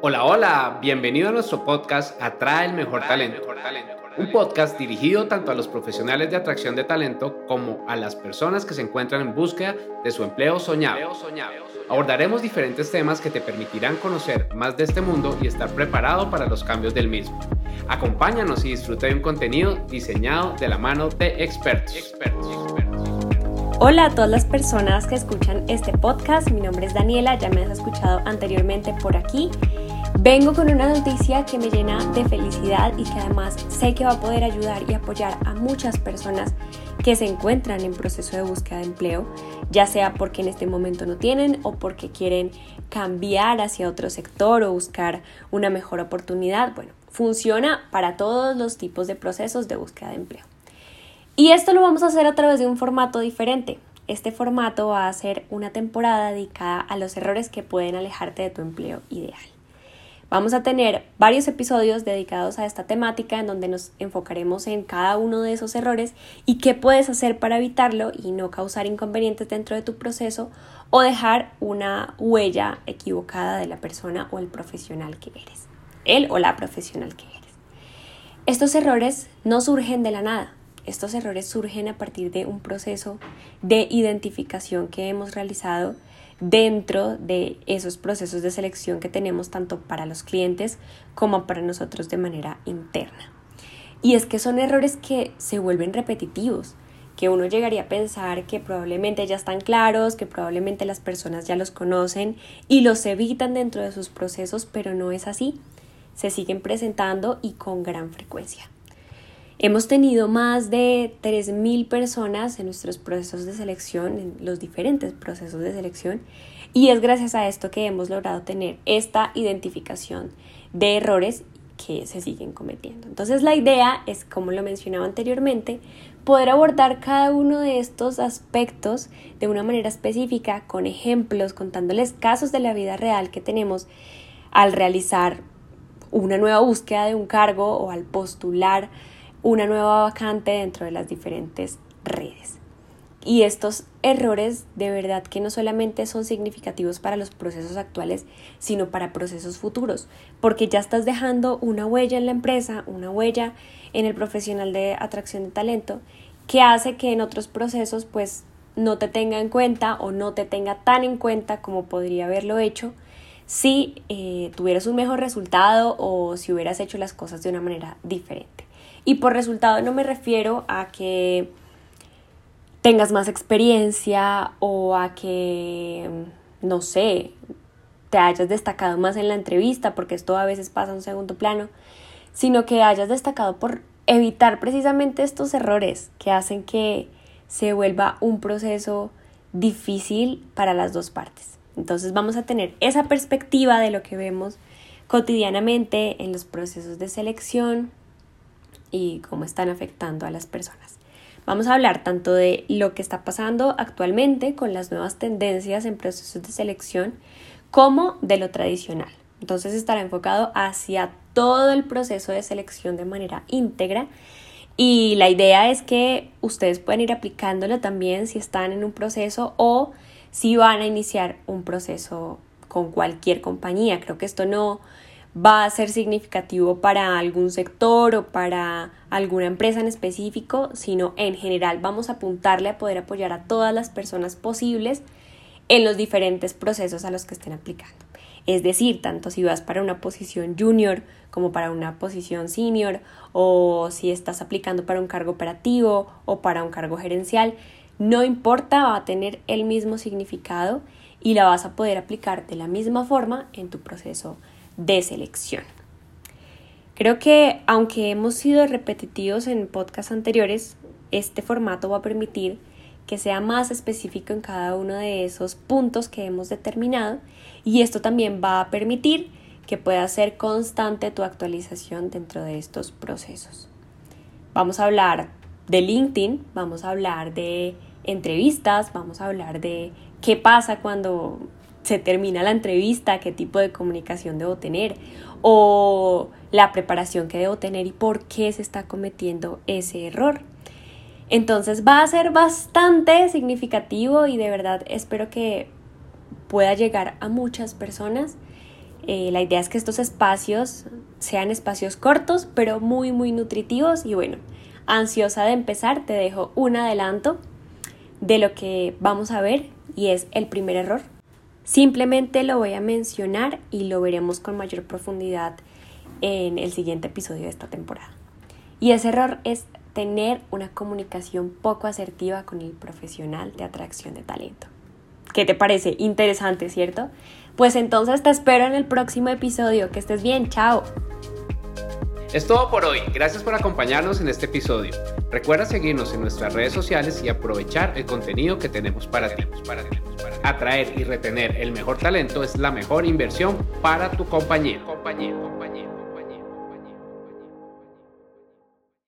Hola, hola, bienvenido a nuestro podcast Atrae el Mejor Talento. Un podcast dirigido tanto a los profesionales de atracción de talento como a las personas que se encuentran en búsqueda de su empleo soñado. Abordaremos diferentes temas que te permitirán conocer más de este mundo y estar preparado para los cambios del mismo. Acompáñanos y disfruta de un contenido diseñado de la mano de expertos. Hola a todas las personas que escuchan este podcast, mi nombre es Daniela, ya me has escuchado anteriormente por aquí Vengo con una noticia que me llena de felicidad y que además sé que va a poder ayudar y apoyar a muchas personas que se encuentran en proceso de búsqueda de empleo, ya sea porque en este momento no tienen o porque quieren cambiar hacia otro sector o buscar una mejor oportunidad. Bueno, funciona para todos los tipos de procesos de búsqueda de empleo. Y esto lo vamos a hacer a través de un formato diferente. Este formato va a ser una temporada dedicada a los errores que pueden alejarte de tu empleo ideal. Vamos a tener varios episodios dedicados a esta temática en donde nos enfocaremos en cada uno de esos errores y qué puedes hacer para evitarlo y no causar inconvenientes dentro de tu proceso o dejar una huella equivocada de la persona o el profesional que eres, él o la profesional que eres. Estos errores no surgen de la nada, estos errores surgen a partir de un proceso de identificación que hemos realizado dentro de esos procesos de selección que tenemos tanto para los clientes como para nosotros de manera interna. Y es que son errores que se vuelven repetitivos, que uno llegaría a pensar que probablemente ya están claros, que probablemente las personas ya los conocen y los evitan dentro de sus procesos, pero no es así. Se siguen presentando y con gran frecuencia. Hemos tenido más de 3.000 personas en nuestros procesos de selección, en los diferentes procesos de selección, y es gracias a esto que hemos logrado tener esta identificación de errores que se siguen cometiendo. Entonces la idea es, como lo mencionaba anteriormente, poder abordar cada uno de estos aspectos de una manera específica, con ejemplos, contándoles casos de la vida real que tenemos al realizar una nueva búsqueda de un cargo o al postular una nueva vacante dentro de las diferentes redes. Y estos errores de verdad que no solamente son significativos para los procesos actuales, sino para procesos futuros, porque ya estás dejando una huella en la empresa, una huella en el profesional de atracción de talento, que hace que en otros procesos pues no te tenga en cuenta o no te tenga tan en cuenta como podría haberlo hecho si eh, tuvieras un mejor resultado o si hubieras hecho las cosas de una manera diferente. Y por resultado no me refiero a que tengas más experiencia o a que, no sé, te hayas destacado más en la entrevista, porque esto a veces pasa en un segundo plano, sino que hayas destacado por evitar precisamente estos errores que hacen que se vuelva un proceso difícil para las dos partes. Entonces vamos a tener esa perspectiva de lo que vemos cotidianamente en los procesos de selección, y cómo están afectando a las personas. Vamos a hablar tanto de lo que está pasando actualmente con las nuevas tendencias en procesos de selección como de lo tradicional. Entonces estará enfocado hacia todo el proceso de selección de manera íntegra y la idea es que ustedes pueden ir aplicándolo también si están en un proceso o si van a iniciar un proceso con cualquier compañía. Creo que esto no, va a ser significativo para algún sector o para alguna empresa en específico, sino en general vamos a apuntarle a poder apoyar a todas las personas posibles en los diferentes procesos a los que estén aplicando. Es decir, tanto si vas para una posición junior como para una posición senior o si estás aplicando para un cargo operativo o para un cargo gerencial, no importa, va a tener el mismo significado y la vas a poder aplicar de la misma forma en tu proceso de selección. Creo que aunque hemos sido repetitivos en podcasts anteriores, este formato va a permitir que sea más específico en cada uno de esos puntos que hemos determinado y esto también va a permitir que pueda ser constante tu actualización dentro de estos procesos. Vamos a hablar de LinkedIn, vamos a hablar de entrevistas, vamos a hablar de qué pasa cuando se termina la entrevista, qué tipo de comunicación debo tener o la preparación que debo tener y por qué se está cometiendo ese error. Entonces va a ser bastante significativo y de verdad espero que pueda llegar a muchas personas Eh, la idea es que estos espacios sean espacios cortos, pero muy, muy nutritivos. Y bueno, ansiosa de empezar, te dejo un adelanto de lo que vamos a ver y es el primer error. Simplemente lo voy a mencionar y lo veremos con mayor profundidad en el siguiente episodio de esta temporada. Y ese error es tener una comunicación poco asertiva con el profesional de atracción de talento. ¿Qué te parece? Interesante, ¿cierto? Pues entonces te espero en el próximo episodio. Que estés bien, chao. Es todo por hoy. Gracias por acompañarnos en este episodio. Recuerda seguirnos en nuestras redes sociales y aprovechar el contenido que tenemos para ti. Atraer y retener el mejor talento es la mejor inversión para tu compañía. compañía, compañía.